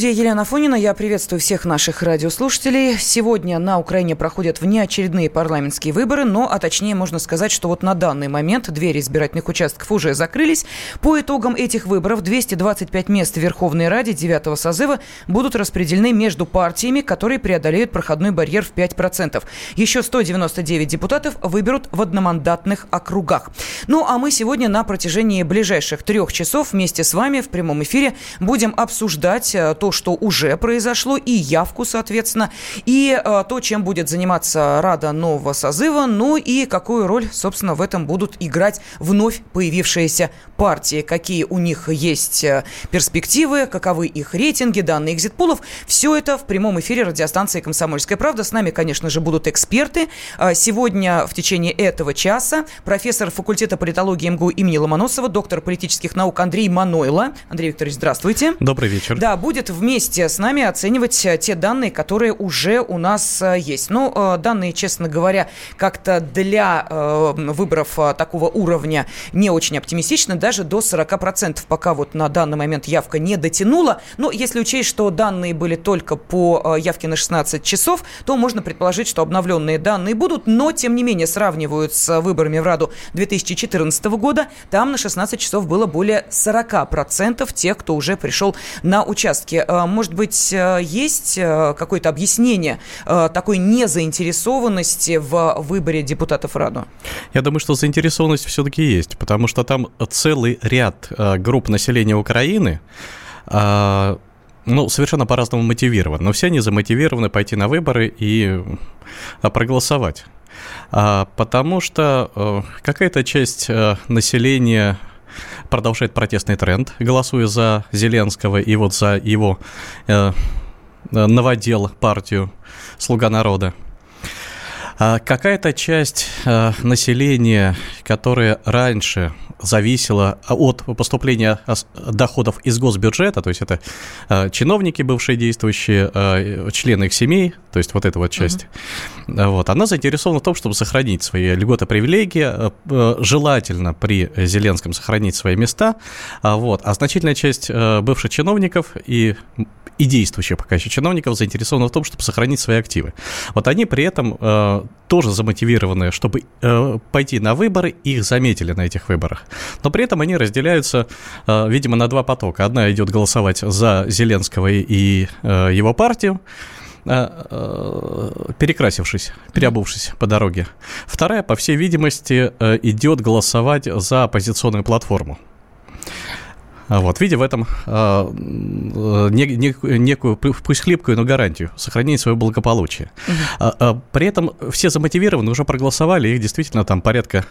студии Елена Фонина. Я приветствую всех наших радиослушателей. Сегодня на Украине проходят внеочередные парламентские выборы, но, а точнее можно сказать, что вот на данный момент двери избирательных участков уже закрылись. По итогам этих выборов 225 мест в Верховной Раде 9 созыва будут распределены между партиями, которые преодолеют проходной барьер в 5%. Еще 199 депутатов выберут в одномандатных округах. Ну, а мы сегодня на протяжении ближайших трех часов вместе с вами в прямом эфире будем обсуждать э, то, что уже произошло, и явку, соответственно, и э, то, чем будет заниматься Рада нового созыва, ну и какую роль, собственно, в этом будут играть вновь появившиеся партии, какие у них есть э, перспективы, каковы их рейтинги, данные экзитполов. Все это в прямом эфире радиостанции «Комсомольская правда». С нами, конечно же, будут эксперты. А сегодня в течение этого часа профессор факультета политологии МГУ имени Ломоносова, доктор политических наук Андрей Манойло. Андрей Викторович, здравствуйте. Добрый вечер. Да, будет вместе с нами оценивать э, те данные, которые уже у нас э, есть. Ну, э, данные, честно говоря, как-то для выборов такого уровня не очень оптимистичны, даже до 40%, пока вот на данный момент явка не дотянула. Но если учесть, что данные были только по явке на 16 часов, то можно предположить, что обновленные данные будут, но, тем не менее, сравнивают с выборами в Раду 2014 года, там на 16 часов было более 40% тех, кто уже пришел на участке. Э, может быть, э, есть э, какое-то объяснение такой незаинтересованности в выборе депутатов Раду? Я думаю, что заинтересованность все-таки есть, потому что там целый ряд групп населения Украины, ну, совершенно по-разному мотивированы, но все они замотивированы пойти на выборы и проголосовать. Потому что какая-то часть населения продолжает протестный тренд, голосуя за Зеленского и вот за его э, новодел партию «Слуга народа». А какая-то часть э, населения, которая раньше зависела от поступления доходов из госбюджета, то есть это э, чиновники, бывшие действующие, э, члены их семей, то есть вот эта вот часть, uh-huh. вот, она заинтересована в том, чтобы сохранить свои льготы, привилегии, желательно при Зеленском сохранить свои места, а вот, а значительная часть бывших чиновников и и действующих пока еще чиновников заинтересованы в том, чтобы сохранить свои активы. Вот они при этом тоже замотивированы, чтобы э, пойти на выборы, их заметили на этих выборах. Но при этом они разделяются, э, видимо, на два потока. Одна идет голосовать за Зеленского и э, его партию, э, э, перекрасившись, переобувшись по дороге. Вторая, по всей видимости, э, идет голосовать за оппозиционную платформу. А вот, видя в этом э, некую, некую, пусть хлипкую, но гарантию сохранить свое благополучие. Угу. А, а, при этом все замотивированы, уже проголосовали, их действительно там порядка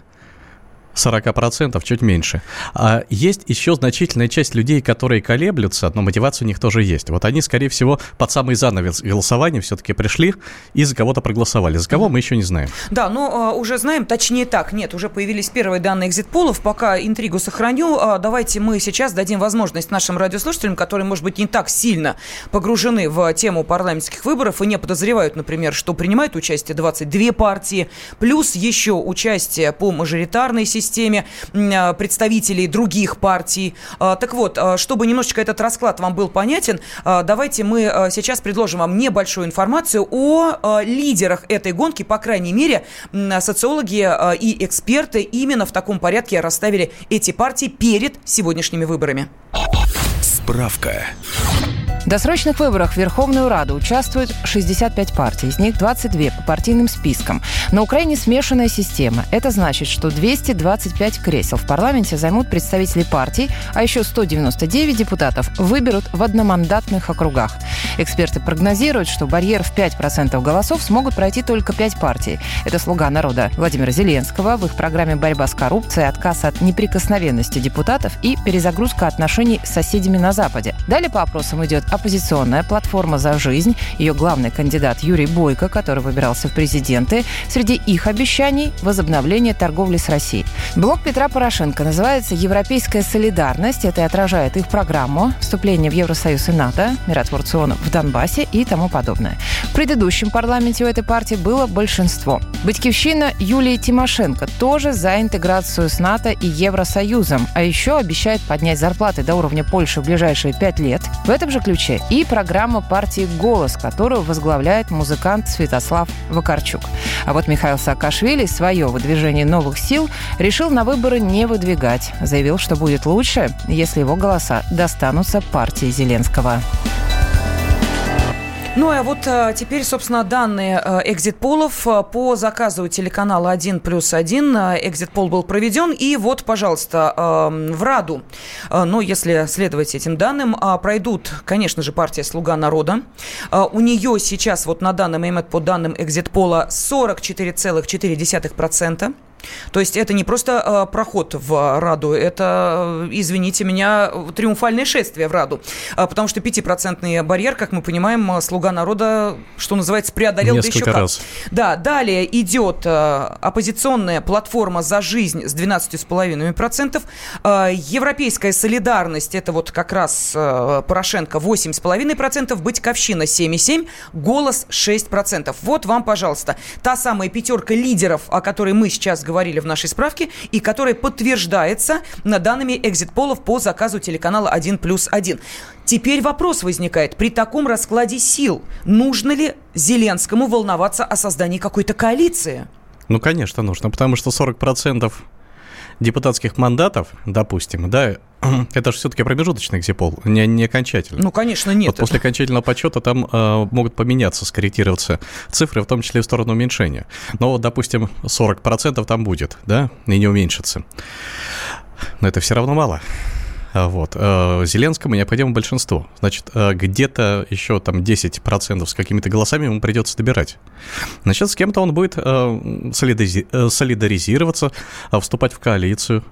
40%, чуть меньше. А есть еще значительная часть людей, которые колеблются, но мотивация у них тоже есть. Вот они, скорее всего, под самый занавес голосования все-таки пришли и за кого-то проголосовали. За кого мы еще не знаем. Да, но э, уже знаем, точнее так, нет, уже появились первые данные экзит-полов. Пока интригу сохраню, э, давайте мы сейчас дадим возможность нашим радиослушателям, которые, может быть, не так сильно погружены в тему парламентских выборов и не подозревают, например, что принимают участие 22 партии, плюс еще участие по мажоритарной системе, системе а, представителей других партий. А, так вот, а, чтобы немножечко этот расклад вам был понятен, давайте мы сейчас предложим вам небольшую информацию о лидерах этой гонки, по крайней мере, социологи и эксперты именно в таком порядке расставили эти партии перед сегодняшними выборами. Справка. В досрочных выборах в Верховную Раду участвуют 65 партий, из них 22 по партийным спискам. На Украине смешанная система. Это значит, что 225 кресел в парламенте займут представители партий, а еще 199 депутатов выберут в одномандатных округах. Эксперты прогнозируют, что барьер в 5% голосов смогут пройти только 5 партий. Это «Слуга народа» Владимира Зеленского. В их программе борьба с коррупцией, отказ от неприкосновенности депутатов и перезагрузка отношений с соседями на Западе. Далее по опросам идет оппозиционная платформа «За жизнь». Ее главный кандидат Юрий Бойко, который выбирался в президенты. Среди их обещаний – возобновление торговли с Россией. Блок Петра Порошенко называется «Европейская солидарность». Это и отражает их программу вступление в Евросоюз и НАТО, миротворцы ООН в Донбассе и тому подобное. В предыдущем парламенте у этой партии было большинство. Батькивщина Юлии Тимошенко тоже за интеграцию с НАТО и Евросоюзом, а еще обещает поднять зарплаты до уровня Польши в ближайшие пять лет. В этом же ключе будущее» и программа партии «Голос», которую возглавляет музыкант Святослав Вакарчук. А вот Михаил Саакашвили свое выдвижение новых сил решил на выборы не выдвигать. Заявил, что будет лучше, если его голоса достанутся партии Зеленского. Ну а вот а, теперь, собственно, данные а, экзит-полов а, по заказу телеканала 1 плюс 1. Экзит-пол был проведен. И вот, пожалуйста, а, в Раду, ну, если следовать этим данным, а, пройдут, конечно же, партия «Слуга народа». У нее сейчас, вот на данный момент, по данным экзит-пола, 44,4%. То есть это не просто э, проход в Раду, это, э, извините меня, триумфальное шествие в Раду. А, потому что пятипроцентный барьер, как мы понимаем, э, «Слуга народа», что называется, преодолел Несколько да еще раз. как. Да, далее идет э, оппозиционная платформа «За жизнь» с 12,5%. Э, европейская солидарность, это вот как раз э, Порошенко 8,5%, Батьковщина 7,7%, Голос 6%. Вот вам, пожалуйста, та самая пятерка лидеров, о которой мы сейчас говорили в нашей справке, и которая подтверждается на данными экзит-полов по заказу телеканала 1 плюс 1. Теперь вопрос возникает, при таком раскладе сил, нужно ли Зеленскому волноваться о создании какой-то коалиции? Ну, конечно, нужно, потому что 40% депутатских мандатов, допустим, да, это же все-таки промежуточный экзипол, не, не окончательный. Ну, конечно, нет. Вот после окончательного подсчета там э, могут поменяться, скорректироваться цифры, в том числе в сторону уменьшения. Но вот, допустим, 40% там будет, да, и не уменьшится. Но это все равно мало. А, Вот. э, Зеленскому необходимо большинство. Значит, э, где-то еще там 10% с какими-то голосами ему придется добирать. Значит, с кем-то он будет э, солидаризи- солидаризироваться, вступать в коалицию.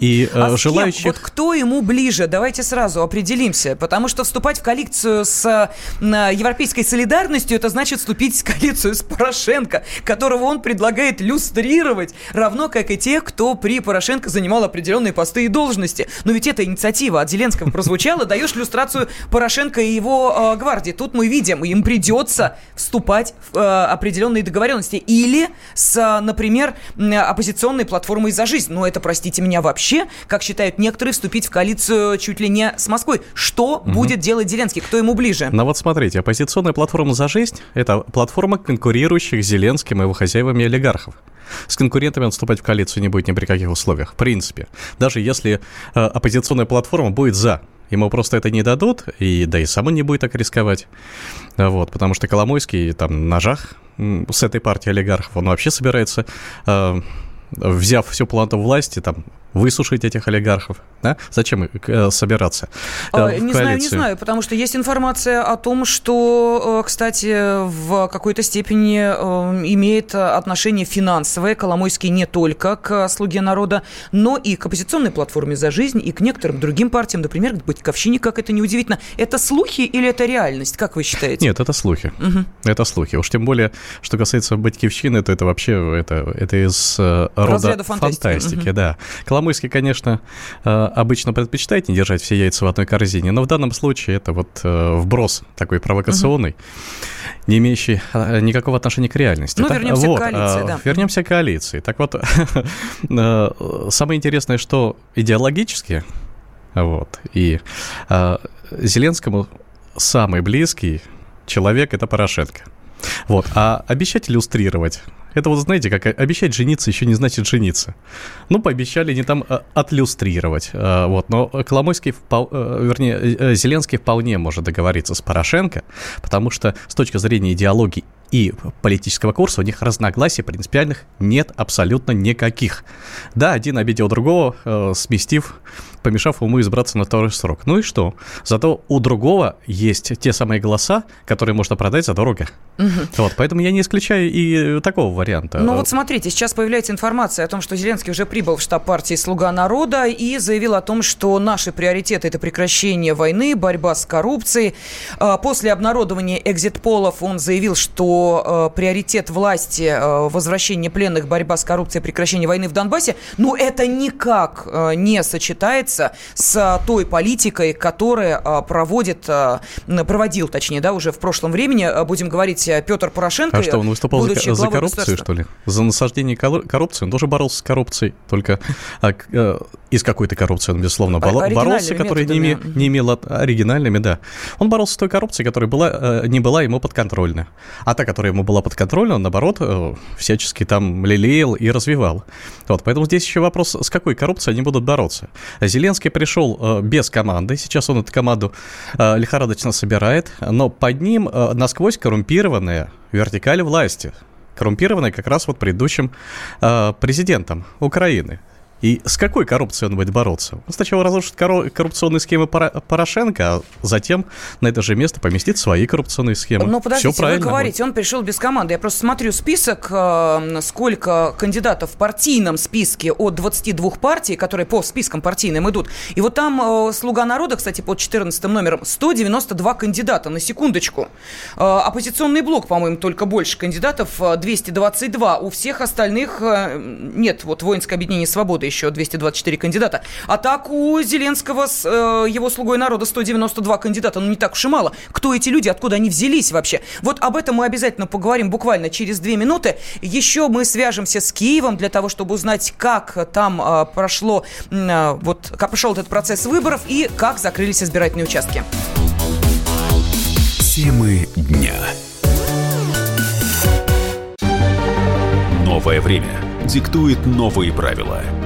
И А с кем? желающих... Вот кто ему ближе? Давайте сразу определимся. Потому что вступать в коалицию с европейской солидарностью, это значит вступить в коалицию с Порошенко, которого он предлагает люстрировать, равно как и тех, кто при Порошенко занимал определенные посты и должности. Но ведь эта инициатива от Зеленского прозвучала, даешь люстрацию Порошенко и его э, гвардии. Тут мы видим, им придется вступать в э, определенные договоренности. Или с, э, например, оппозиционной платформой «За жизнь». Но это, простите меня, вообще, как считают некоторые, вступить в коалицию чуть ли не с Москвой. Что будет делать Зеленский? Кто ему ближе? Ну вот смотрите, оппозиционная платформа «За жизнь» — это платформа конкурирующих с Зеленским и его хозяевами олигархов. С конкурентами он вступать в коалицию не будет ни при каких условиях, в принципе. Даже если э, оппозиционная платформа будет «за», Ему просто это не дадут, и да и сам он не будет так рисковать. Вот, потому что Коломойский там ножах с этой партией олигархов, он вообще собирается, э, взяв всю планету власти, там, высушить этих олигархов, да? Зачем э, собираться э, А, в не знаю, не знаю, потому что есть информация о том, что, э, кстати, в какой-то степени имеет отношение финансовое Коломойский не только к «Слуге народа», но и к оппозиционной платформе «За жизнь» и к некоторым другим партиям, например, к Батьковщине, как это неудивительно. Это слухи или это реальность, как вы считаете? Нет, это слухи. Это слухи. Уж тем более, что касается Батьковщины, то это вообще это, это из рода Разряда фантастики. фантастики, да. Коломойский, конечно, э, обычно предпочитает не держать все яйца в одной корзине, но в данном случае это вот э, вброс такой провокационный, не имеющий э, никакого отношения к реальности. Ну, Так, вернемся к вот, коалиции, э, да. Вернемся к коалиции. Так вот, самое интересное, что идеологически, вот, и Зеленскому самый близкий человек это Порошенко. Вот. А обещать иллюстрировать, это вот знаете, как обещать жениться еще не значит жениться. Ну, пообещали не там а, отлюстрировать. а, Вот. Но Коломойский, э, вернее, э, Зеленский вполне может договориться с Порошенко, потому что с точки зрения идеологии и политического курса у них разногласий принципиальных нет абсолютно никаких. Да, один обидел другого, э, сместив, помешав ему избраться на второй срок. Ну и что? Зато у другого есть те самые голоса, которые можно продать задорого. Вот, поэтому я не исключаю и такого варианта. Ну вот смотрите, сейчас появляется информация о том, что Зеленский уже прибыл в штаб партии «Слуга народа» и заявил о том, что наши приоритеты – это прекращение войны, борьба с коррупцией. А, После обнародования экзит-полов он заявил, что э, приоритет власти э, возвращение пленных, борьба с коррупцией, прекращение войны в Донбассе, но это никак не сочетается с той политикой, которая э, проводит, э, проводил, точнее, да, уже в прошлом времени, э, будем говорить, э, Петр Порошенко. А что, он выступал за, за коррупцию, что ли? За насаждение коррупции? Он тоже боролся с коррупцией, только а, э, из какой-то коррупции он, безусловно, боролся, которая не, име, не имела оригинальными, да. Он боролся с той коррупцией, которая была, э, не была ему подконтрольна. А та, которая ему была подконтрольна, он, наоборот, э, всячески там лелеял и развивал. Вот, поэтому здесь еще вопрос, с какой коррупцией они будут бороться. Зеленский пришел э, без команды, сейчас он эту команду лихорадочно собирает, но под ним насквозь коррумпированная вертикаль власти, коррумпированная как раз вот предыдущим президентом Украины. И с какой коррупцией он будет бороться? Он сначала разрушит коррупционные схемы Порошенко, а затем на это же место поместит свои коррупционные схемы. Но подождите, Все вы говорите, будет. он пришел без команды. Я просто смотрю список, э, сколько кандидатов в партийном списке от 22 партий, которые по спискам партийным идут. И вот там э, «Слуга народа», кстати, под 14 номером, 192 кандидата, на секундочку. Э, оппозиционный блок, по-моему, только больше кандидатов, 222. У всех остальных нет, вот «Воинское объединение свободы» еще 224 кандидата. А так у Зеленского с э, его слугой народа 192 кандидата. Ну, не так уж и мало. Кто эти люди, откуда они взялись вообще? Вот об этом мы обязательно поговорим буквально через две минуты. Еще мы свяжемся с Киевом для того, чтобы узнать, как там э, прошло, э, вот, как прошел этот процесс выборов и как закрылись избирательные участки. Темы дня. Новое время диктует новые правила –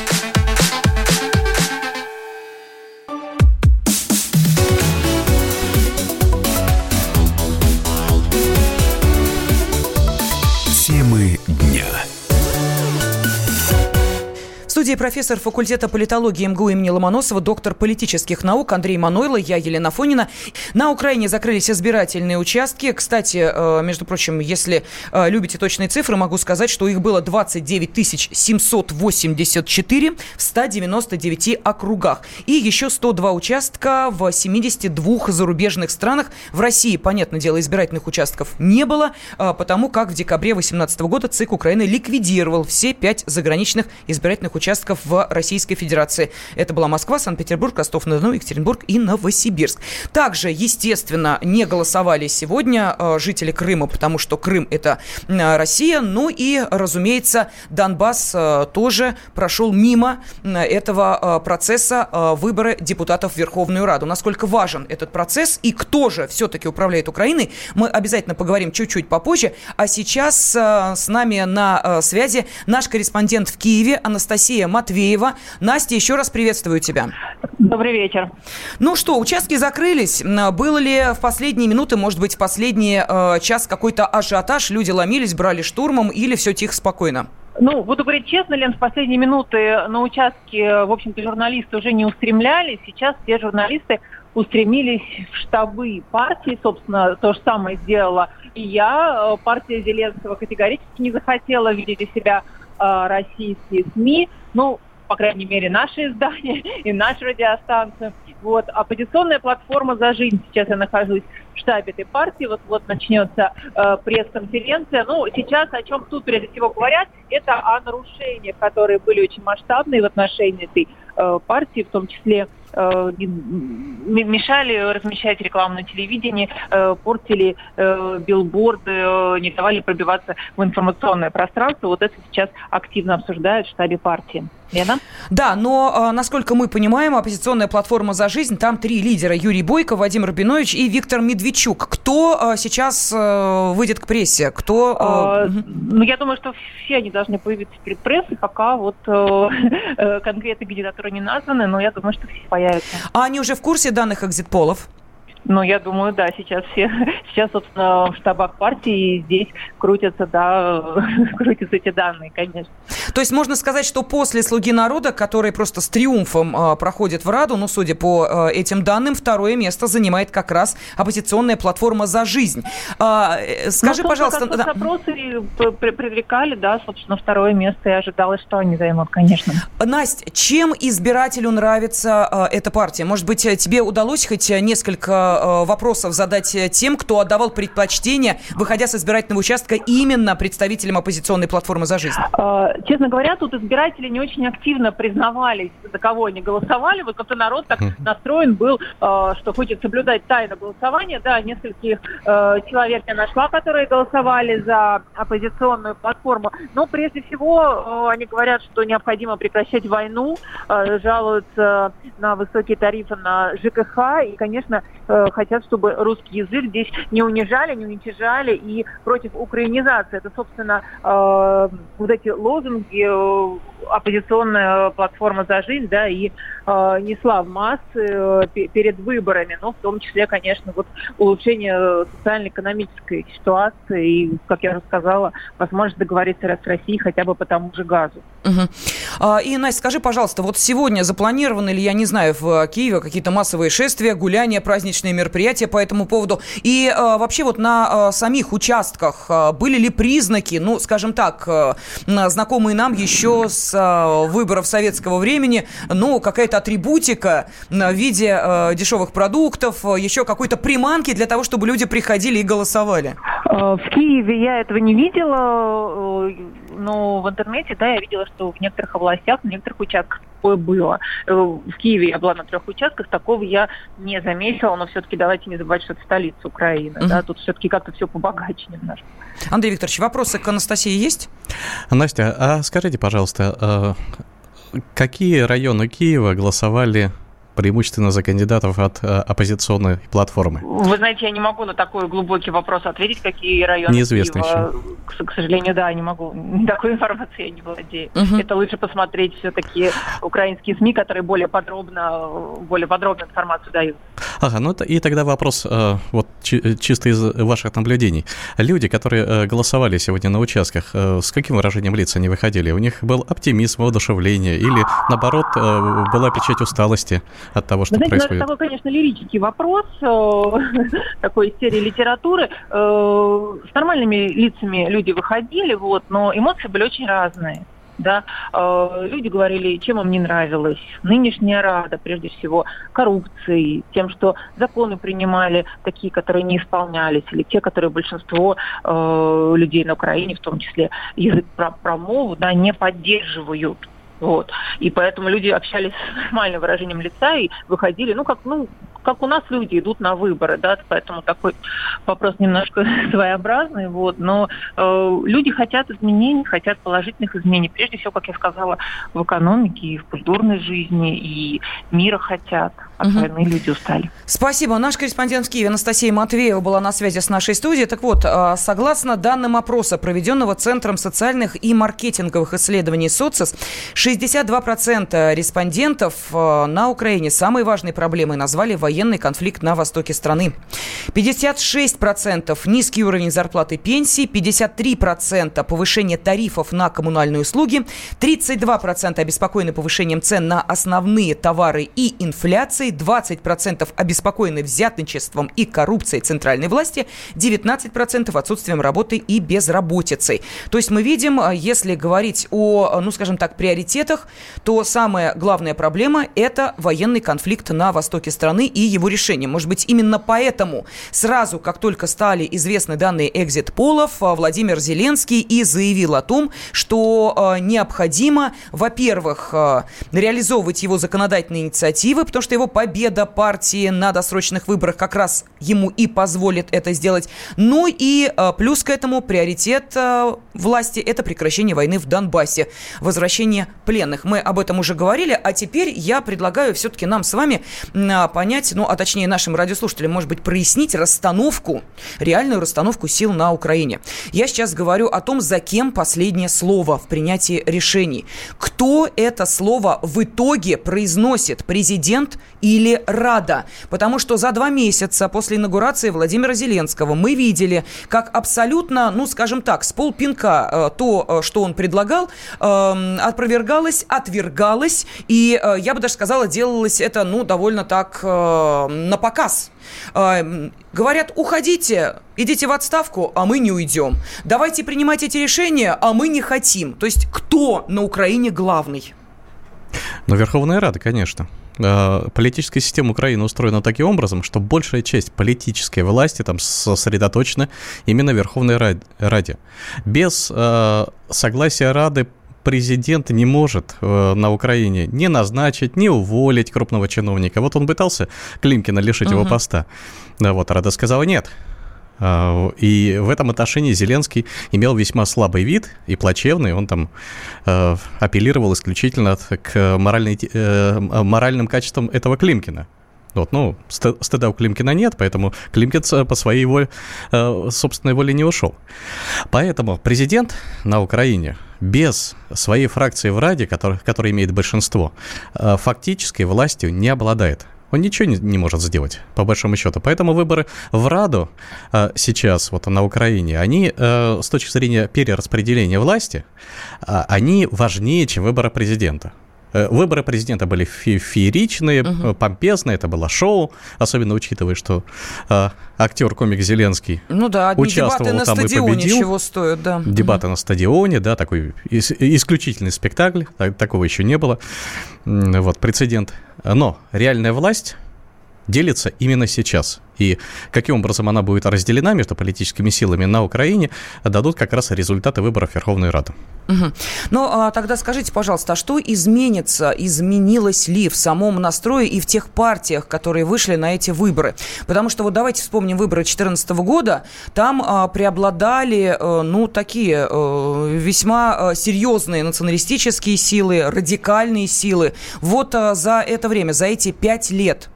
Студии профессор факультета политологии МГУ имени Ломоносова, доктор политических наук Андрей Манойло, я Елена Фонина. На Украине закрылись избирательные участки. Кстати, э, между прочим, если э, любите точные цифры, могу сказать, что их было 29 784 в 199 округах. И еще 102 участка в 72 зарубежных странах. В России, понятное дело, избирательных участков не было, э, потому как в декабре 2018 года ЦИК Украины ликвидировал все пять заграничных избирательных участков участков в Российской Федерации. Это была Москва, Санкт-Петербург, Ростов-на-Дону, Екатеринбург и Новосибирск. Также, естественно, не голосовали сегодня э, жители Крыма, потому что Крым – это э, Россия. Ну и, разумеется, Донбасс э, тоже прошел мимо этого процесса выбора депутатов в Верховную Раду. Насколько важен этот процесс и кто же все-таки управляет Украиной, мы обязательно поговорим чуть-чуть попозже. А сейчас с нами на связи наш корреспондент в Киеве Анастасия Матвеева. Настя, еще раз приветствую тебя. Добрый вечер. Ну что, участки закрылись. Было ли в последние минуты, может быть, в последний э, час какой-то ажиотаж? Люди ломились, брали штурмом или все тихо, спокойно? Ну, буду говорить честно, Лен, в последние минуты на участке, в общем-то, журналисты уже не устремлялись. Сейчас все журналисты устремились в штабы партии. Собственно, то же самое сделала и я. Партия Зеленского категорически не захотела видеть у себя э, российские СМИ ну, по крайней мере, наши издания и нашу радиостанцию. Вот. Оппозиционная платформа «За жизнь». Сейчас я нахожусь в штабе этой партии. Вот-вот начнется э, пресс-конференция. Ну, сейчас о чем тут прежде всего говорят, это о нарушениях, которые были очень масштабные в отношении этой э, партии, в том числе мешали размещать рекламу на телевидении, э, портили э, билборды, э, не давали пробиваться в информационное пространство. Вот это сейчас активно обсуждают в штабе партии. Лена? Да, но, насколько мы понимаем, оппозиционная платформа «За жизнь», там три лидера. Юрий Бойко, Вадим Рабинович и Виктор Медведчук. Кто сейчас выйдет к прессе? Кто... А, ну, я думаю, что все они должны появиться перед прессой, пока вот конкретные кандидатуры не названы, но я думаю, что все появятся. А они уже в курсе данных экзитполов? Ну, я думаю, да, сейчас все, сейчас, собственно, в штабах партии здесь крутятся, да, крутятся эти данные, конечно. То есть можно сказать, что после «Слуги народа», который просто с триумфом э, проходит в Раду, ну, судя по э, этим данным, второе место занимает как раз оппозиционная платформа «За жизнь». А, э, скажи, ну, пожалуйста... Как да. опросы привлекали, да, собственно, второе место, и ожидалось, что они займут, конечно. Настя, чем избирателю нравится э, эта партия? Может быть, тебе удалось хоть несколько Э, вопросов задать э, тем, кто отдавал предпочтение, выходя с избирательного участка именно представителям оппозиционной платформы «За жизнь»? Э, честно говоря, тут избиратели не очень активно признавались, за кого они голосовали. Вот как-то народ так настроен был, что хочет соблюдать тайну голосования. Да, нескольких человек я нашла, которые голосовали за оппозиционную платформу. Но прежде всего они говорят, что необходимо прекращать войну, жалуются на высокие тарифы на ЖКХ. И, конечно, Э, хотят, чтобы русский язык здесь не унижали, не уничижали и против украинизации. Это, собственно, э, вот эти лозунги э, оппозиционная платформа «За жизнь», да, и э, несла в массы э, перед выборами, но в том числе, конечно, вот улучшение социально-экономической ситуации и, как я уже сказала, возможность договориться с Россией хотя бы по тому же газу. Угу. И, Настя, скажи, пожалуйста, вот сегодня запланированы ли, я не знаю, в Киеве какие-то массовые шествия, гуляния, праздничные мероприятия по этому поводу? И а, вообще вот на а, самих участках а, были ли признаки, ну, скажем так, а, знакомые нам еще с а, выборов советского времени, ну, какая-то атрибутика в виде а, дешевых продуктов, еще какой-то приманки для того, чтобы люди приходили и голосовали? В Киеве я этого не видела но в интернете, да, я видела, что в некоторых областях, в некоторых участках такое было. Э, в Киеве я была на трех участках, такого я не заметила, но все-таки давайте не забывать, что это столица Украины, uh-huh. да, тут все-таки как-то все побогаче немножко. Андрей Викторович, вопросы к Анастасии есть? Настя, а скажите, пожалуйста, э, какие районы Киева голосовали преимущественно за кандидатов от э, оппозиционной платформы? Вы знаете, я не могу на такой глубокий вопрос ответить, какие районы Неизвестно Киева. еще. К, к сожалению, да, не могу. Такой информации я не владею. Угу. Это лучше посмотреть все-таки украинские СМИ, которые более подробно, более подробную информацию дают. Ага, ну и тогда вопрос э, вот чисто из ваших наблюдений. Люди, которые э, голосовали сегодня на участках, э, с каким выражением лица они выходили? У них был оптимизм, воодушевление или, наоборот, была печать усталости? От того, что Вы знаете, происходит? Ну, это такой, конечно, лирический вопрос, э, такой из серии литературы. Э, с нормальными лицами люди выходили, вот, но эмоции были очень разные да, э, люди говорили, чем им не нравилось. Нынешняя Рада, прежде всего, коррупцией, тем, что законы принимали такие, которые не исполнялись, или те, которые большинство э, людей на Украине, в том числе язык промову, да, не поддерживают. Вот. И поэтому люди общались с нормальным выражением лица и выходили, ну, как, ну, как у нас люди идут на выборы, да, поэтому такой вопрос немножко своеобразный, вот, но э, люди хотят изменений, хотят положительных изменений, прежде всего, как я сказала, в экономике и в культурной жизни, и мира хотят. От угу. войны люди устали. Спасибо. Наш корреспондент в Киеве Анастасия Матвеева была на связи с нашей студией. Так вот, э, согласно данным опроса, проведенного Центром социальных и маркетинговых исследований СОЦИС, 62% респондентов э, на Украине самой важной проблемой назвали военные военный конфликт на востоке страны. 56% низкий уровень зарплаты и пенсии, 53% повышение тарифов на коммунальные услуги, 32% обеспокоены повышением цен на основные товары и инфляцией, 20% обеспокоены взятничеством и коррупцией центральной власти, 19% отсутствием работы и безработицей. То есть мы видим, а, если говорить о, ну скажем так, приоритетах, то самая главная проблема – это военный конфликт на востоке страны и и его решением. Может быть, именно поэтому сразу, как только стали известны данные экзит-полов, а, Владимир Зеленский и заявил о том, что а, необходимо, во-первых, а, реализовывать его законодательные инициативы, потому что его победа партии на досрочных выборах как раз ему и позволит это сделать. Ну и плюс к этому приоритет власти – это прекращение войны в Донбассе, возвращение пленных. Мы об этом уже говорили, а теперь я предлагаю все-таки нам с вами понять, прояснить, ну, а точнее нашим радиослушателям, может быть, прояснить расстановку, реальную расстановку сил на Украине. Я сейчас говорю о том, за кем последнее слово в принятии решений. Кто это слово в итоге произносит, президент или Рада? Потому что за два месяца после инаугурации Владимира Зеленского мы видели, как абсолютно, ну, скажем так, с полпинка э, то, э, что он предлагал, э, опровергалось, отвергалось, и э, я бы даже сказала, делалось это, ну, довольно так э, на показ. Э, говорят, уходите, идите в отставку, а мы не уйдем. Давайте принимать эти решения, а мы не хотим. То есть кто на Украине главный? Ну, Верховная Рада, конечно. Э, политическая система Украины устроена таким образом, что большая часть политической власти там сосредоточена именно в Верховной Раде. Без э, согласия Рады президент не может э, на Украине не назначить, не уволить крупного чиновника. Вот он пытался Климкина лишить uh-huh. его поста. Да, вот Рада сказала нет. А, и в этом отношении Зеленский имел весьма слабый вид и плачевный. Он там э, апеллировал исключительно к моральной, э, моральным качествам этого Климкина. Вот, ну, стыда у Климкина нет, поэтому Климкин по своей воле, э, собственной воле не ушел. Поэтому президент на Украине без своей фракции в Раде, который, которая имеет большинство, э, фактической властью не обладает. Он ничего не, не может сделать, по большому счету. Поэтому выборы в Раду э, сейчас, вот на Украине, они э, с точки зрения перераспределения власти, э, они важнее, чем выборы президента. Э, выборы президента были фе фееричные, угу. помпезные, это было шоу, особенно учитывая, что э, актер-комик Зеленский ну да, участвовал на там стадионе и победил. чего стоят, да. Дебаты угу. на стадионе, да, такой ис исключительный спектакль, так, такого еще не было, вот, прецедент. Но реальная власть делится именно сейчас – и каким образом она будет разделена между политическими силами на Украине, дадут как раз результаты выборов Верховной Рады. Угу. Ну, а тогда скажите, пожалуйста, а что изменится, изменилось ли в самом настрое и в тех партиях, которые вышли на эти выборы? Потому что вот давайте вспомним выборы 2014 года, там а, преобладали, а, ну, такие а, весьма а, серьезные националистические силы, радикальные силы. Вот а, за это время, за эти пять лет Э,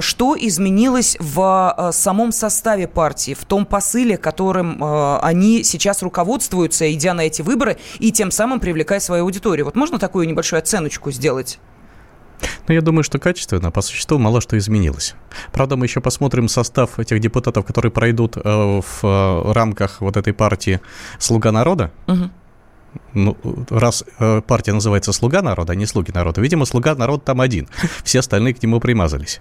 что изменилось в э, самом составе партии, в том посыле, которым э, они сейчас руководствуются, идя на эти выборы, и тем самым привлекая свою аудиторию? Вот можно такую небольшую оценочку сделать? Ну, я думаю, что качественно, по существу, мало что изменилось. Правда, мы еще посмотрим состав этих депутатов, которые пройдут в рамках вот этой партии «Слуга народа». Угу ну, раз э, партия называется «Слуга народа», а не «Слуги народа», видимо, «Слуга народа» там один, все остальные к нему примазались.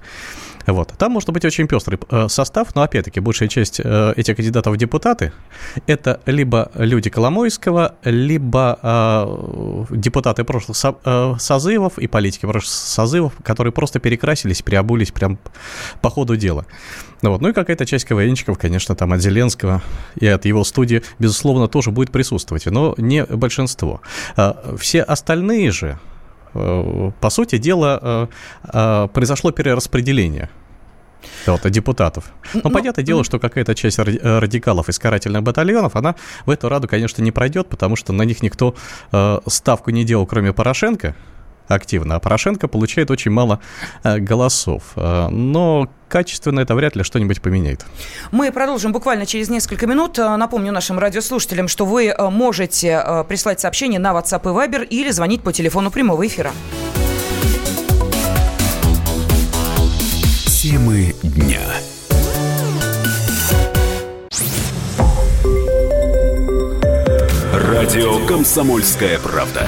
Вот. Там может быть очень пестрый э, состав, но опять-таки большая часть э, этих кандидатов в депутаты это либо люди Коломойского, либо э, депутаты прошлых э, созывов и политики прошлых созывов, которые просто перекрасились, приобулись прям по ходу дела. Вот. Ну и какая-то часть КВНчиков, конечно, там от Зеленского и от его студии, безусловно, тоже будет присутствовать, но не большинство. А, все остальные же, по сути дела, э, э, произошло перераспределение вот, депутатов. Но, Но понятное дело, что какая-то часть радикалов из карательных батальонов, она в эту Раду, конечно, не пройдет, потому что на них никто ставку не делал, кроме Порошенко активно, а Порошенко получает очень мало э, голосов. Э, но качественно это вряд ли что-нибудь поменяет. Мы продолжим буквально через несколько минут. Э, напомню нашим радиослушателям, что вы можете прислать сообщение на WhatsApp и Viber или звонить по телефону прямого эфира. Темы дня. Радио «Комсомольская правда».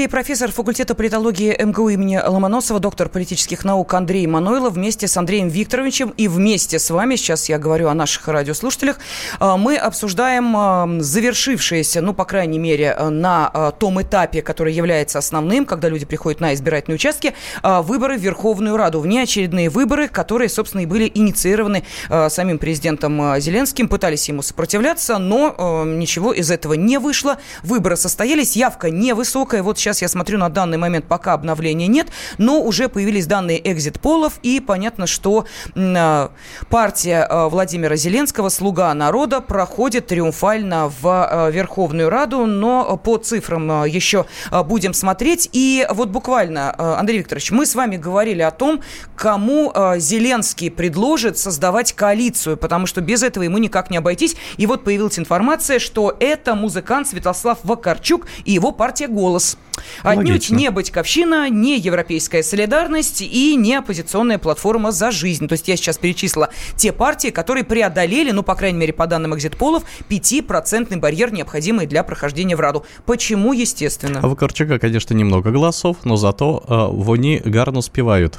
Студии профессор факультета политологии МГУ имени Ломоносова, доктор политических наук Андрей Мануйлов вместе с Андреем Викторовичем и вместе с вами, сейчас я говорю о наших радиослушателях, а, мы обсуждаем а, завершившиеся, ну, по крайней мере, на а, том этапе, который является основным, когда люди приходят на избирательные участки, выборы в Верховную Раду, внеочередные выборы, которые, собственно, и были инициированы самим президентом Зеленским, пытались ему сопротивляться, но ничего из этого не вышло. Выборы состоялись, явка невысокая. Вот сейчас я смотрю на данный момент, пока обновления нет, но уже появились данные экзит-полов, и понятно, что а, партия а, Владимира Зеленского «Слуга народа» проходит триумфально в а, Верховную Раду, но по цифрам еще будем смотреть. И вот буквально, Андрей Викторович, мы с вами говорили о том, кому Зеленский предложит создавать коалицию, потому что без этого ему никак не обойтись. И вот появилась информация, что это музыкант Святослав Вакарчук и его партия «Голос». Отнюдь Логично. не Батьковщина, не Европейская солидарность и не оппозиционная платформа «За жизнь». То есть я сейчас перечислила те партии, которые преодолели, ну, по крайней мере, по данным экзит-полов, 5% барьер, необходимый для прохождения в Раду. Почему, естественно? А Вакарчука, конечно, немного голосов, но зато э, вони гарно успевают.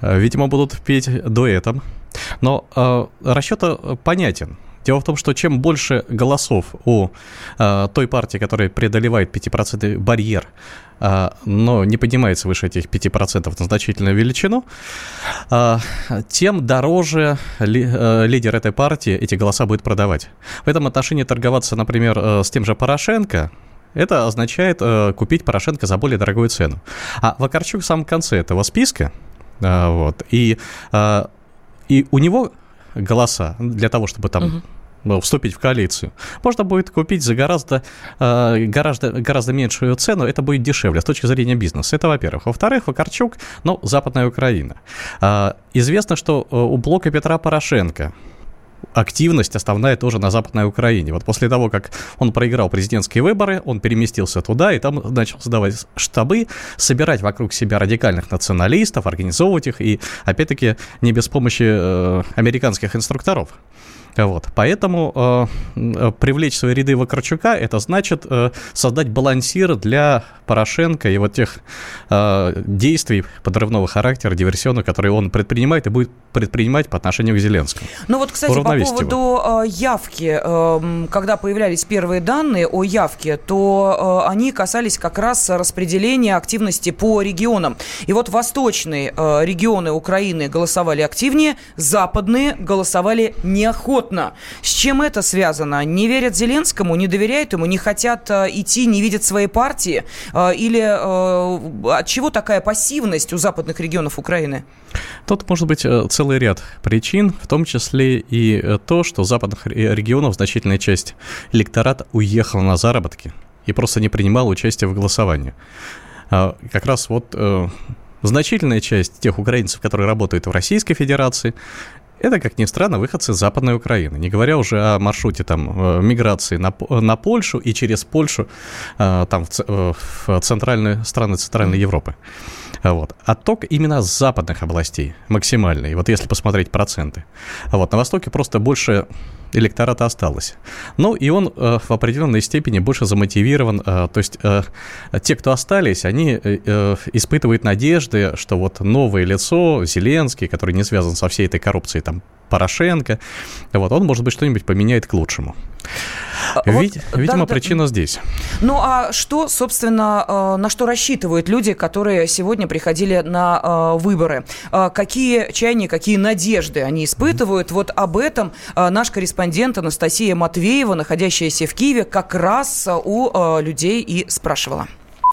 Э, видимо, будут петь дуэтом. Но э, расчет понятен. Дело в том, что чем больше голосов у э, той партии, которая преодолевает 5% барьер, э, но не поднимается выше этих 5% на значительную величину, э, тем дороже ли, э, лидер этой партии эти голоса будет продавать. В этом отношении торговаться, например, э, с тем же Порошенко, это означает э, купить Порошенко за более дорогую цену. А Вакарчук в самом конце этого списка, э, вот, и, э, и у него голоса для того, чтобы там угу. вступить в коалицию, можно будет купить за гораздо, э, гораздо, гораздо меньшую цену, это будет дешевле с точки зрения бизнеса. Это во-первых. Во-вторых, Вакарчук, ну, Западная Украина. Э, известно, что у блока Петра Порошенко активность основная тоже на Западной Украине. Вот после того, как он проиграл президентские выборы, он переместился туда и там начал создавать штабы, собирать вокруг себя радикальных националистов, организовывать их, и, опять-таки, не без помощи э, американских инструкторов. Вот. Поэтому э, привлечь свои ряды Вакарчука, это значит э, создать балансир для Порошенко и вот тех э, действий подрывного характера, диверсионных, которые он предпринимает и будет предпринимать по отношению к Зеленскому. Ну вот, кстати, по поводу э, явки, э, когда появлялись первые данные о явке, то э, они касались как раз распределения активности по регионам. И вот восточные э, регионы Украины голосовали активнее, западные голосовали неохотно неохотно. С чем это связано? Не верят Зеленскому, не доверяют ему, не хотят э, идти, не видят своей партии? Э, или э, от чего такая пассивность у западных регионов Украины? Тут может быть целый ряд причин, в том числе и то, что западных регионов значительная часть электората уехала на заработки и просто не принимала участие в голосовании. А, как раз вот значительная часть тех украинцев, которые работают в Российской Федерации, это, как ни странно, выходцы из Западной Украины. Не говоря уже о маршруте там, э, миграции на, на Польшу и через Польшу э, там, в, э, в центральные страны Центральной Европы. Вот. Отток именно с западных областей максимальный. Вот если посмотреть проценты. Вот. На Востоке просто больше электората осталось. Ну, и он э, в определенной степени больше замотивирован. Э, то есть э, те, кто остались, они э, э, испытывают надежды, что вот новое лицо, Зеленский, который не связан со всей этой коррупцией, там, Порошенко, вот, он, может быть, что-нибудь поменяет к лучшему. А, Вид, вот, видимо, да, причина да. здесь. Ну а что, собственно, э, на что рассчитывают люди, которые сегодня приходили на э, выборы? Э, какие чаяния, какие надежды они испытывают? Вот об этом наш корреспондент Анастасия Матвеева, находящаяся в Киеве, как раз у людей и спрашивала.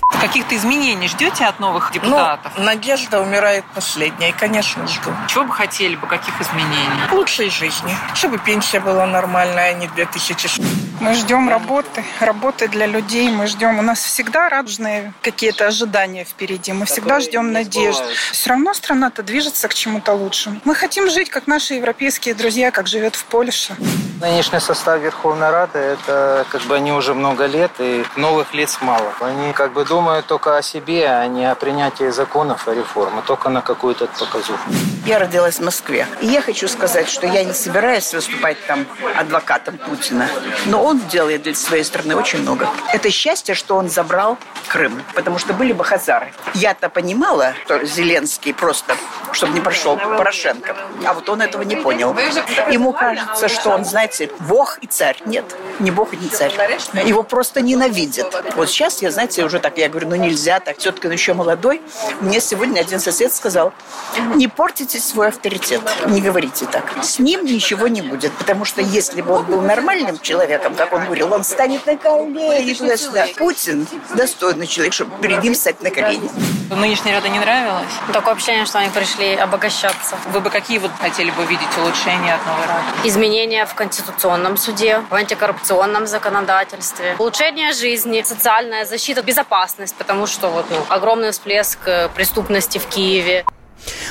Каких-то изменений ждете от новых депутатов? Ну, надежда умирает последняя, конечно, жду. Чего бы хотели бы, каких изменений? Лучшей жизни. Чтобы пенсия была нормальная, а не 2000. Мы ждем работы, работы для людей. Мы ждем. У нас всегда разные какие-то ожидания впереди. Мы всегда ждем надежд. Все равно страна-то движется к чему-то лучшему. Мы хотим жить, как наши европейские друзья, как живет в Польше. Нынешний состав Верховной Рады, это как бы они уже много лет, и новых лиц мало. Они как бы думают только о себе, а не о принятии законов и реформы, только на какую-то показуху. Я родилась в Москве. И я хочу сказать, что я не собираюсь выступать там адвокатом Путина. Но он делает для своей страны очень много. Это счастье, что он забрал Крым, потому что были бы хазары. Я-то понимала, что Зеленский просто, чтобы не прошел Порошенко, а вот он этого не понял. Ему кажется, что он, знаете, бог и царь. Нет, не бог и не царь. Его просто ненавидят. Вот сейчас я, знаете, уже так, я говорю, ну нельзя так, все-таки он еще молодой. Мне сегодня один сосед сказал, не портите свой авторитет, не говорите так. С ним ничего не будет, потому что если бы он был нормальным человеком, как он говорил, он станет на колени туда-сюда. Путин достойный человек, чтобы перед ним стать на колени. Нынешняя ряда не нравилась? Такое ощущение, что они пришли обогащаться. Вы бы какие вот хотели бы видеть улучшения от новой рады? Изменения в Конституционном суде, в антикоррупционном законодательстве, улучшение жизни, социальная защита, безопасность, потому что вот, ну, огромный всплеск э, преступности в Киеве.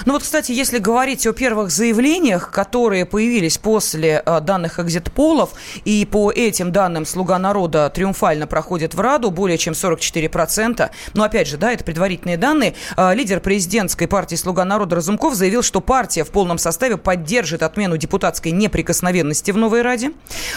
Ну вот, кстати, если говорить о первых заявлениях, которые появились после э, данных экзит-полов, и по этим данным «Слуга народа» триумфально проходит в Раду, более чем 44%. Но, опять же, да, это предварительные данные. Э, лидер президентской партии «Слуга народа» Разумков заявил, что партия в полном составе поддержит отмену депутатской неприкосновенности в Новой Раде.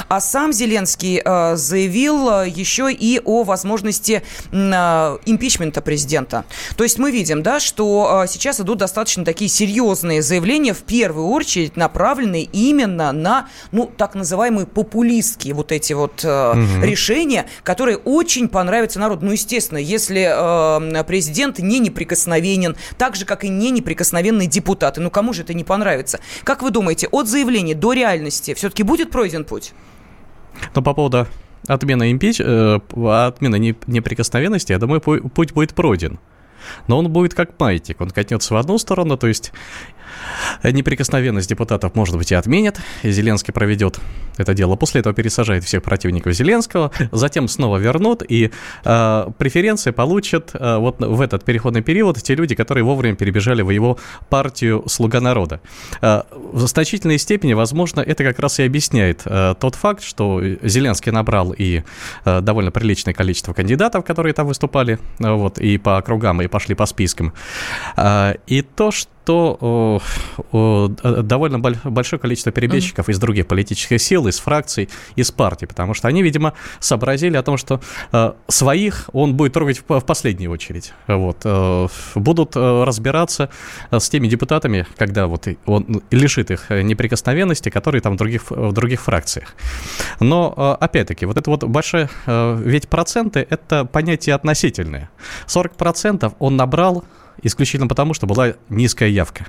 А сам Зеленский э, заявил еще и о возможности импичмента президента. То есть мы видим, да, что сейчас идут достаточно такие серьезные заявления, в первую очередь направленные именно на, ну, так называемые популистские вот эти вот э, угу. решения, которые очень понравятся народу. Ну, естественно, если э, президент не неприкосновенен, так же, как и не неприкосновенные депутаты, ну, кому же это не понравится? Как вы думаете, от заявления до реальности все-таки будет пройден путь? Ну, по поводу отмены импич, э, отмены неприкосновенности, я думаю, путь будет пройден но он будет как маятник, он катнется в одну сторону, то есть Неприкосновенность депутатов, может быть, и отменят. И Зеленский проведет это дело. После этого пересажает всех противников Зеленского. Затем снова вернут. И э, преференции получат э, вот в этот переходный период те люди, которые вовремя перебежали в его партию «Слуга народа». Э, в значительной степени, возможно, это как раз и объясняет э, тот факт, что Зеленский набрал и э, довольно приличное количество кандидатов, которые там выступали, э, вот, и по округам, и пошли по спискам. Э, и то, что то довольно большое количество перебежчиков из других политических сил, из фракций, из партий, потому что они, видимо, сообразили о том, что э, своих он будет трогать в последнюю очередь. Вот. Э, будут э, разбираться с теми депутатами, когда вот он лишит их неприкосновенности, которые там в других, в других фракциях. Но, опять-таки, вот это вот большое... Ведь проценты – это понятие относительное. 40% он набрал исключительно потому, что была низкая явка.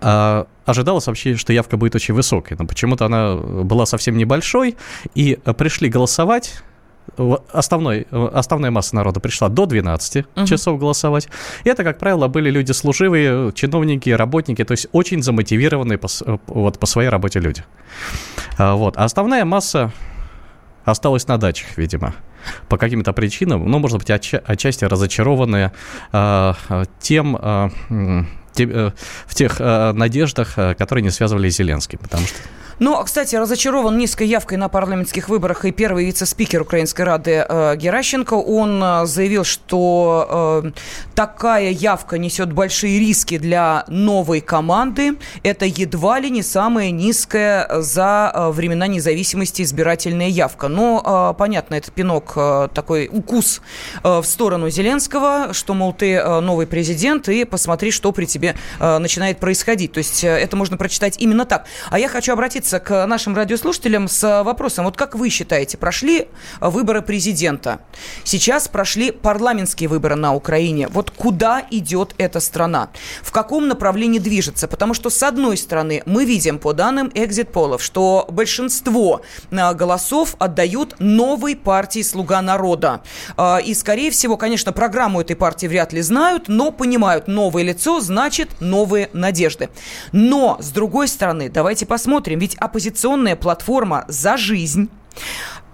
А, ожидалось вообще, что явка будет очень высокой, но почему-то она была совсем небольшой, и пришли голосовать основной, основная масса народа пришла до 12 uh-huh. часов голосовать. И это, как правило, были люди служивые, чиновники, работники, то есть очень замотивированные по, вот, по своей работе люди. А, вот. А основная масса осталась на дачах, видимо по каким-то причинам, ну, может быть, отча- отчасти разочарованные э, тем, э, те, э, в тех э, надеждах, которые не связывали с Зеленским, потому что... Ну, кстати, разочарован низкой явкой на парламентских выборах и первый вице-спикер Украинской Рады э, Геращенко. Он э, заявил, что э, такая явка несет большие риски для новой команды. Это едва ли не самая низкая за э, времена независимости избирательная явка. Но, э, понятно, это пинок, э, такой укус э, в сторону Зеленского, что, мол, ты э, новый президент, и посмотри, что при тебе э, начинает происходить. То есть э, это можно прочитать именно так. А я хочу обратиться обратиться к нашим радиослушателям с вопросом. Вот как вы считаете, прошли выборы президента? Сейчас прошли парламентские выборы на Украине. Вот куда идет эта страна? В каком направлении движется? Потому что, с одной стороны, мы видим по данным экзит-полов, что большинство а, голосов отдают новой партии «Слуга народа». А, и, скорее всего, конечно, программу этой партии вряд ли знают, но понимают, новое лицо значит новые надежды. Но, с другой стороны, давайте посмотрим, ведь оппозиционная платформа «За жизнь»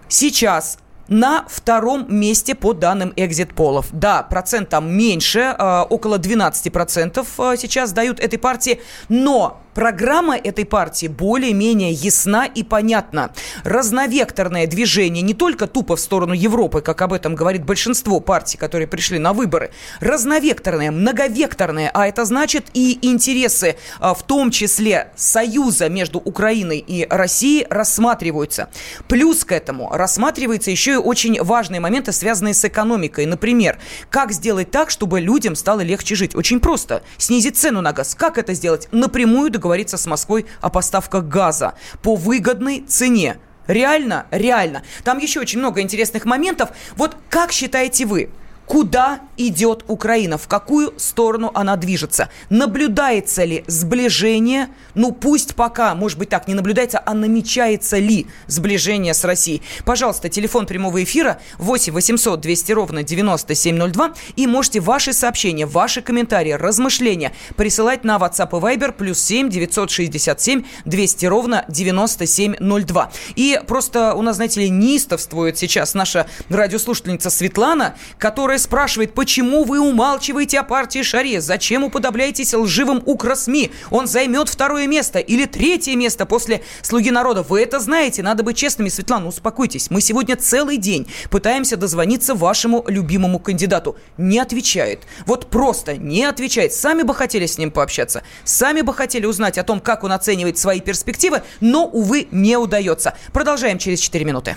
сейчас на втором месте по данным экзит-полов. Да, процент там меньше, э, около 12% э, сейчас дают этой партии, но Программа этой партии более-менее ясна и понятна. Разновекторное движение не только тупо в сторону Европы, как об этом говорит большинство партий, которые пришли на выборы. Разновекторное, многовекторное, а это значит и интересы, а, в том числе союза между Украиной и Россией, рассматриваются. Плюс к этому рассматриваются еще и очень важные моменты, связанные с экономикой. Например, как сделать так, чтобы людям стало легче жить? Очень просто. Снизить цену на газ. Как это сделать? Напрямую договориться с Москвой о поставках газа по выгодной цене. Реально? Реально. Там еще очень много интересных моментов. Вот как считаете вы, Куда идет Украина? В какую сторону она движется? Наблюдается ли сближение? Ну, пусть пока, может быть, так не наблюдается, а намечается ли сближение с Россией? Пожалуйста, телефон прямого эфира 8 800 200 ровно 9702. И можете ваши сообщения, ваши комментарии, размышления присылать на WhatsApp и Viber плюс 7 967 200 ровно 9702. И просто у нас, знаете ли, неистовствует сейчас наша радиослушательница Светлана, которая которая спрашивает, почему вы умалчиваете о партии Шаре? Зачем уподобляетесь лживым укросми? Он займет второе место или третье место после «Слуги народа». Вы это знаете, надо быть честными. Светлана, успокойтесь. Мы сегодня целый день пытаемся дозвониться вашему любимому кандидату. Не отвечает. Вот просто не отвечает. Сами бы хотели с ним пообщаться. Сами бы хотели узнать о том, как он оценивает свои перспективы, но, увы, не удается. Продолжаем через 4 минуты.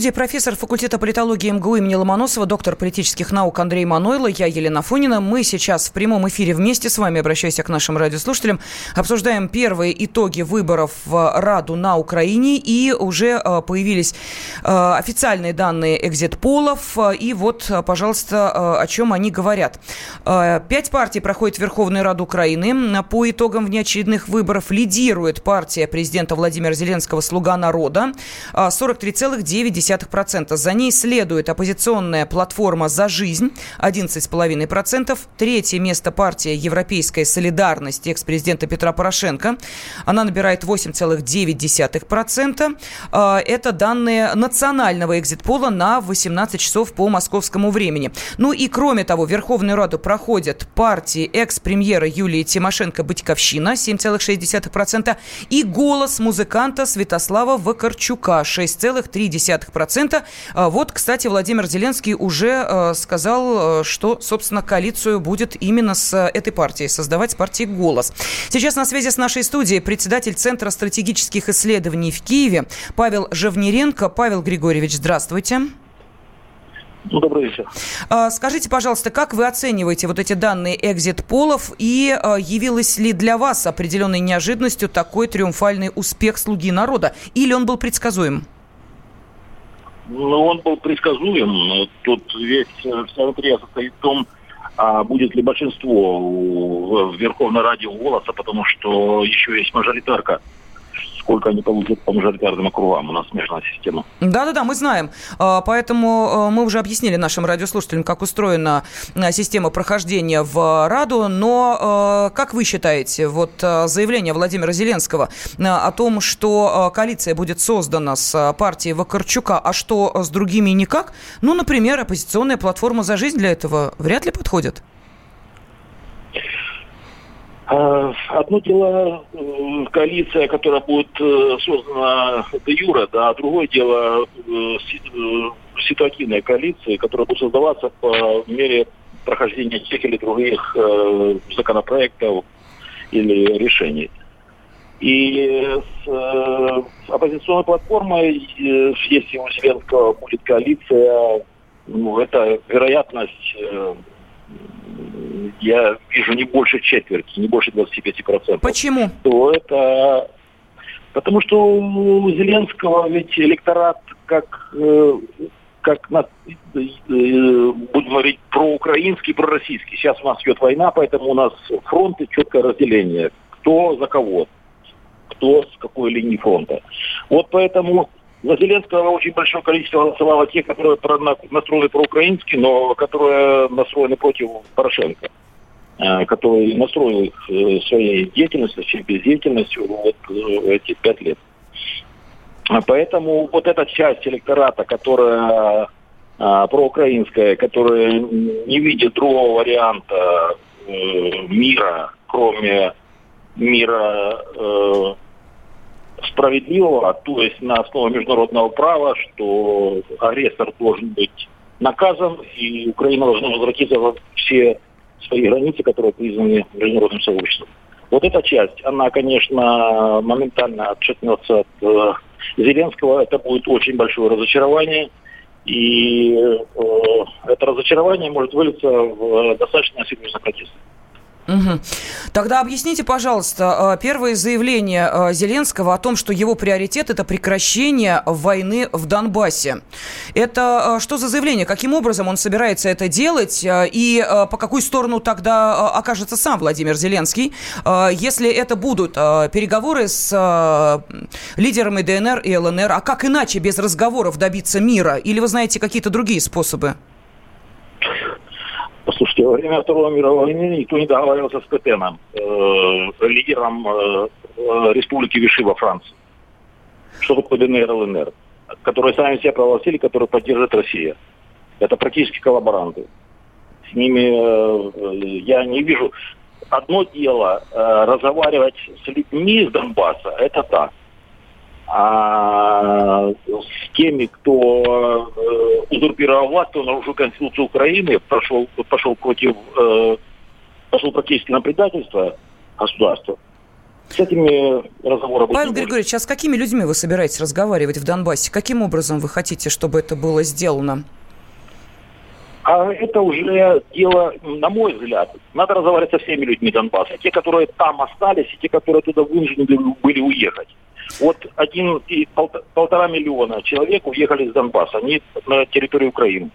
Студии профессор факультета политологии МГУ имени Ломоносова, доктор политических наук Андрей Манойло, я Елена Фонина. Мы сейчас в прямом эфире вместе с вами, обращаюсь к нашим радиослушателям, обсуждаем первые итоги выборов в Раду на Украине. И уже э, появились э, официальные данные экзит-полов. И вот, пожалуйста, э, о чем они говорят. Пять партий проходит в Верховную Раду Украины. По итогам внеочередных выборов лидирует партия президента Владимира Зеленского «Слуга народа». 43,9 0,2%. За ней следует оппозиционная платформа «За жизнь» 11,5%. Третье место партия «Европейская солидарность» экс-президента Петра Порошенко. Она набирает 8,9%. А, это данные национального экзит-пола на 18 часов по московскому времени. Ну и кроме того, Верховную Раду проходят партии экс-премьера Юлии Тимошенко «Батьковщина» 7,6% и «Голос музыканта» Святослава Вакарчука 6,3%. 0,2%. А вот, кстати, Владимир Зеленский уже э, сказал, э, что, собственно, коалицию будет именно с этой партией создавать, с партией «Голос». Сейчас на связи с нашей студией председатель Центра стратегических исследований в Киеве Павел Живниренко. Павел Григорьевич, здравствуйте. Ну, добрый вечер. А, скажите, пожалуйста, как вы оцениваете вот эти данные экзит-полов и явилось ли для вас определенной неожиданностью такой триумфальный успех «Слуги народа» или он был предсказуем? Ну, он был предсказуем. Тут весь вся интрига состоит в том, а будет ли большинство в Верховной Раде у голоса, потому что еще есть мажоритарка сколько они получат по мажоритарным округам. У нас смешанная система. Да-да-да, мы знаем. А, поэтому а, мы уже объяснили нашим радиослушателям, как устроена а, система прохождения в Раду. Но как вы считаете, вот заявление Владимира Зеленского о том, что коалиция будет создана с партией Вакарчука, а что с другими никак? Ну, например, оппозиционная платформа «За жизнь» для этого вряд ли подходит. А, одно дело э, коалиция, которая будет э, создана до Юра, да, а другое дело э, ситуативная коалиция, которая будет создаваться по мере прохождения тех или других законопроектов или решений. И с оппозиционной платформой, если у Зеленского будет коалиция, ну, это вероятность я вижу не больше четверти, не больше 25%. Почему? То это... Потому что у Зеленского ведь электорат как, э, как на, э, будем говорить, проукраинский, пророссийский. Сейчас у нас идет война, поэтому у нас фронты четкое разделение. Кто за кого, кто с какой линии фронта. Вот поэтому за Зеленского очень большое количество голосовало тех, которые настроены проукраински, но которые настроены против Порошенко э, который настроил их э, своей деятельностью, своей бездеятельностью вот э, эти пять лет. Поэтому вот эта часть электората, которая а, проукраинская, которая не видит другого варианта мира, кроме мира э, справедливого, то есть на основе международного права, что агрессор должен быть наказан, и Украина должна возвратиться во все свои границы, которые признаны международным сообществом. Вот эта часть, она, конечно, моментально отшатнется от э, Зеленского. Это будет очень большое разочарование. И э, это разочарование может вылиться в достаточно серьезный протест. Угу. Тогда объясните, пожалуйста, э, первое заявление э, Зеленского о том, что его приоритет – это прекращение войны в Донбассе. Это э, что за заявление? Каким образом он собирается это делать? И по какую сторону тогда окажется сам Владимир Зеленский, если это будут переговоры с лидерами ДНР и ЛНР? А как иначе без разговоров добиться мира? Или вы знаете какие-то другие способы? Послушайте, во время Второй мировой войны никто не договаривался с Петеном, э, лидером э, э, республики Виши во Франции. Что такое ДНР, ЛНР? Которые сами себя провозгласили, которые поддерживает Россия. Это практически коллаборанты. С ними э, я не вижу. Одно дело э, разговаривать с людьми из Донбасса, это так. А с теми, кто э, узурпировал власть, кто нарушил Конституцию Украины, прошел, пошел против, э, пошел практически на предательство государства, с этими разговоры Павел Григорьевич, а с какими людьми вы собираетесь разговаривать в Донбассе? Каким образом вы хотите, чтобы это было сделано? А это уже дело, на мой взгляд, надо разговаривать со всеми людьми Донбасса. Те, которые там остались, и те, которые туда вынуждены были уехать. Вот один и полтора миллиона человек уехали из Донбасса, они на территории Украины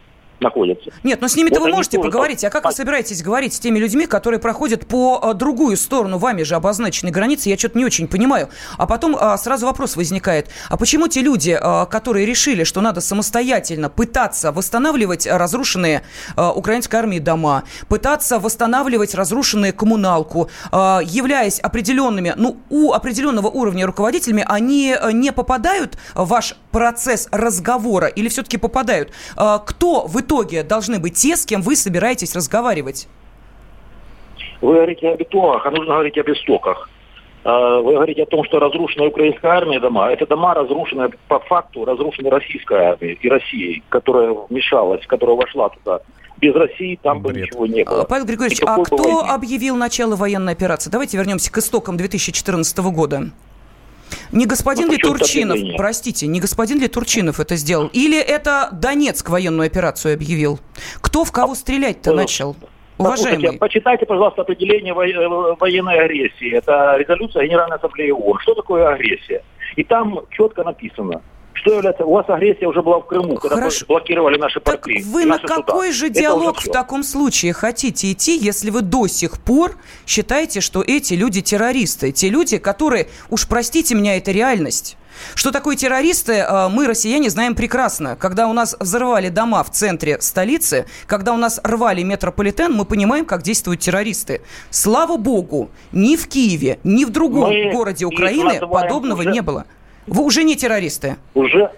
находятся. Нет, но с ними-то вот вы можете поговорить. А как вы собираетесь говорить с теми людьми, которые проходят по а, другую сторону вами же обозначенной границы? Я что-то не очень понимаю. А потом а, сразу вопрос возникает. А почему те люди, а, которые решили, что надо самостоятельно пытаться восстанавливать разрушенные а, украинской армии дома, пытаться восстанавливать разрушенные коммуналку, являясь определенными, ну, у определенного уровня руководителями, они не попадают в ваш процесс разговора или все-таки попадают? Кто в итоге должны быть те, с кем вы собираетесь разговаривать? Вы говорите об итогах, а нужно говорить об истоках. А, вы говорите о том, что разрушена украинская армия дома. Это дома разрушены по факту, разрушены российской армией и Россией, которая вмешалась, которая вошла туда. Без России там Бред. бы ничего не было. Павел Григорьевич, а кто войны. объявил начало военной операции? Давайте вернемся к истокам 2014 года. Не господин ли Турчинов, простите, не господин ли Турчинов это сделал? Или это Донецк военную операцию объявил? Кто в кого стрелять-то э, начал? Уважаемый. Почитайте, пожалуйста, определение э, военной агрессии. Это резолюция Генеральной Ассамблеи ООН. Что такое агрессия? И там четко написано – что является... У вас агрессия уже была в Крыму, когда Хорошо. блокировали наши порты. Так вы на какой суда. же диалог в таком случае хотите идти, если вы до сих пор считаете, что эти люди террористы? Те люди, которые, уж простите меня, это реальность. Что такое террористы, а, мы, россияне, знаем прекрасно. Когда у нас взрывали дома в центре столицы, когда у нас рвали метрополитен, мы понимаем, как действуют террористы. Слава богу, ни в Киеве, ни в другом мы городе Украины подобного уже... не было. Вы уже не террористы? Уже.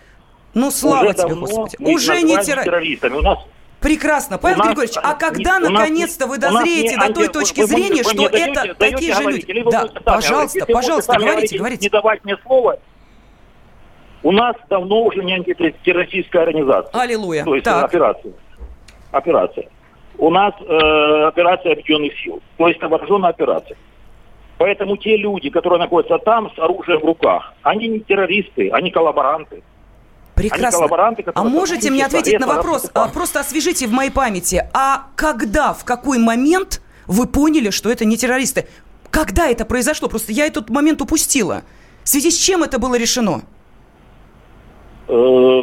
Ну, слава уже тебе, Господи. Уже не террористы. террористами. У нас Прекрасно. Павел нас, Григорьевич, а когда наконец-то вы дозреете до той точки вы, зрения, вы, вы что даете, это даете такие же люди? Да, пожалуйста, пожалуйста, говорите, говорите, говорите. Не давать мне слово. У нас давно уже не антитеррористическая организация. Аллилуйя. То есть так. операция. Операция. У нас э, операция объединенных сил. То есть вооруженная операция. Поэтому те люди, которые находятся там с оружием в руках, они не террористы, они коллаборанты. Прекрасно. А можете мне ответить на вопрос? А, просто освежите в моей памяти. А когда, в какой момент вы поняли, что это не террористы. Когда это произошло? Просто я этот момент упустила. В связи с чем это было решено? Э,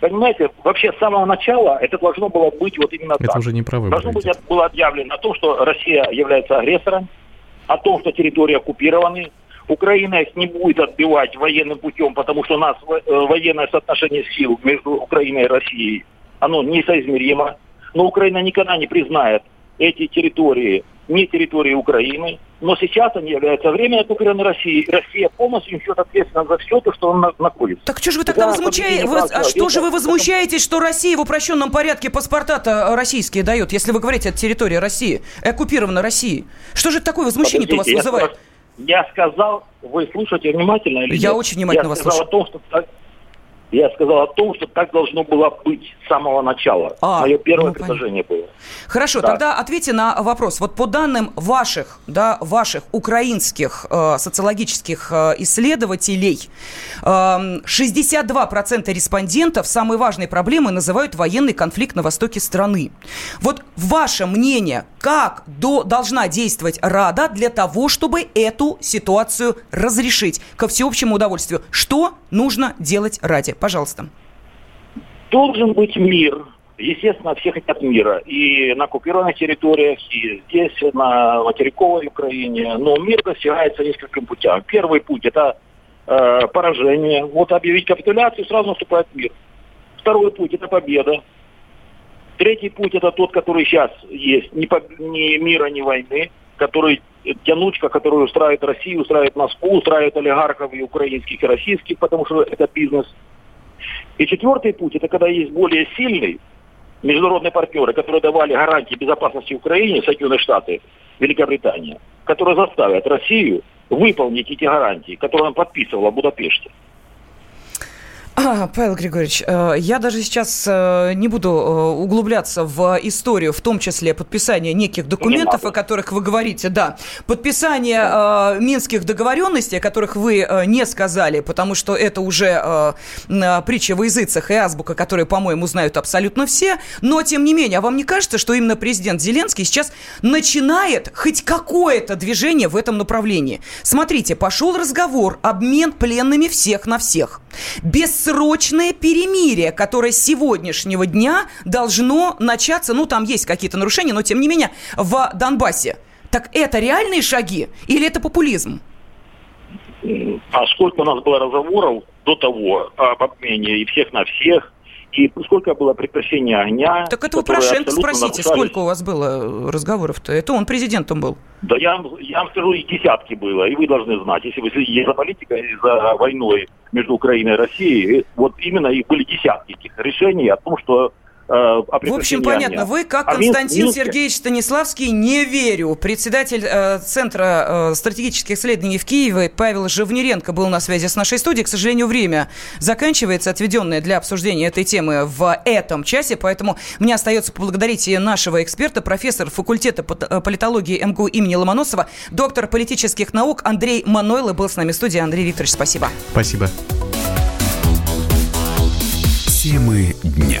понимаете, вообще с самого начала это должно было быть вот именно это так. уже не про Должно быть было объявлено о том, что Россия является агрессором, о том, что территории оккупированы, Украина их не будет отбивать военным путем, потому что у нас э, военное соотношение сил между Украиной и Россией, оно несоизмеримо. Но Украина никогда не признает эти территории не территории Украины, но сейчас они являются временно оккупированной Россией. Россия полностью несет ответственность за все то, что он находится. Так что же вы тогда возмущаете? Вы, а что же вы возмущаетесь, что Россия в упрощенном порядке паспорта-то российские дает, если вы говорите, это территория России, оккупирована Россией? Что же такое возмущение-то у вас вызывает? Я сказал, вы слушаете внимательно или Я нет? очень внимательно я вас сказал слушаю. о том, что я сказал о том, что так должно было быть с самого начала. А, Мое первое ну, предложение было. Хорошо, Да. тогда ответьте на вопрос. Вот по данным ваших, да, ваших украинских э, социологических э, исследователей, э, 62% респондентов самой важной проблемой называют военный конфликт на востоке страны. Вот ваше мнение, как до, должна действовать Рада для того, чтобы эту ситуацию разрешить ко всеобщему удовольствию? Что нужно делать Раде? Пожалуйста. Должен быть мир. Естественно, все хотят мира. И на оккупированных территориях, и здесь, на материковой Украине. Но мир достигается несколькими путями. Первый путь – это э, поражение. Вот объявить капитуляцию, сразу наступает мир. Второй путь – это победа. Третий путь – это тот, который сейчас есть. Ни, поб- ни мира, ни войны. Который тянучка, которую устраивает Россия, устраивает Москву, устраивает олигархов и украинских, и российских, потому что это бизнес. И четвертый путь – это когда есть более сильный международные партнеры, которые давали гарантии безопасности Украине, Соединенные Штаты, Великобритания, которые заставят Россию выполнить эти гарантии, которые она подписывала в Будапеште. А, Павел Григорьевич, э, я даже сейчас э, не буду э, углубляться в историю, в том числе подписания неких документов, о которых вы говорите, да. Подписание минских договоренностей, о которых вы не сказали, потому что это уже притча во языцах и азбука, которые, по-моему, знают абсолютно все. Но, тем не менее, а вам не кажется, что именно президент Зеленский сейчас начинает хоть какое-то движение в этом направлении? Смотрите, пошел разговор, обмен пленными всех на всех. Бессрочное перемирие, которое с сегодняшнего дня должно начаться, ну, там есть какие-то нарушения, но, тем не менее, в Донбассе. Так это реальные шаги или это популизм? А сколько у нас было разговоров до того об обмене и всех на всех, и сколько было прекращения огня. Так это у Порошенко спросите, нарушались. сколько у вас было разговоров-то? Это он президентом был. Да я, вам- я вам скажу, и десятки было, и вы должны знать, если вы следите за политикой, за войной между Украиной и Россией, э, вот именно и были десятки этих решений о том, что э, В общем, понятно. огня. Вы, как А Константин Минске- Сергеевич Станиславский, не верю. Председатель э, Центра э, стратегических исследований в Киеве Павел Живниренко был на связи с нашей студией. К сожалению, время заканчивается, отведенное для обсуждения этой темы в этом часе, поэтому мне остается поблагодарить и нашего эксперта, профессор факультета э, политологии МГУ имени Ломоносова, доктор политических наук Андрей Манойло был с нами в студии. Андрей Викторович, спасибо. Спасибо. Темы дня.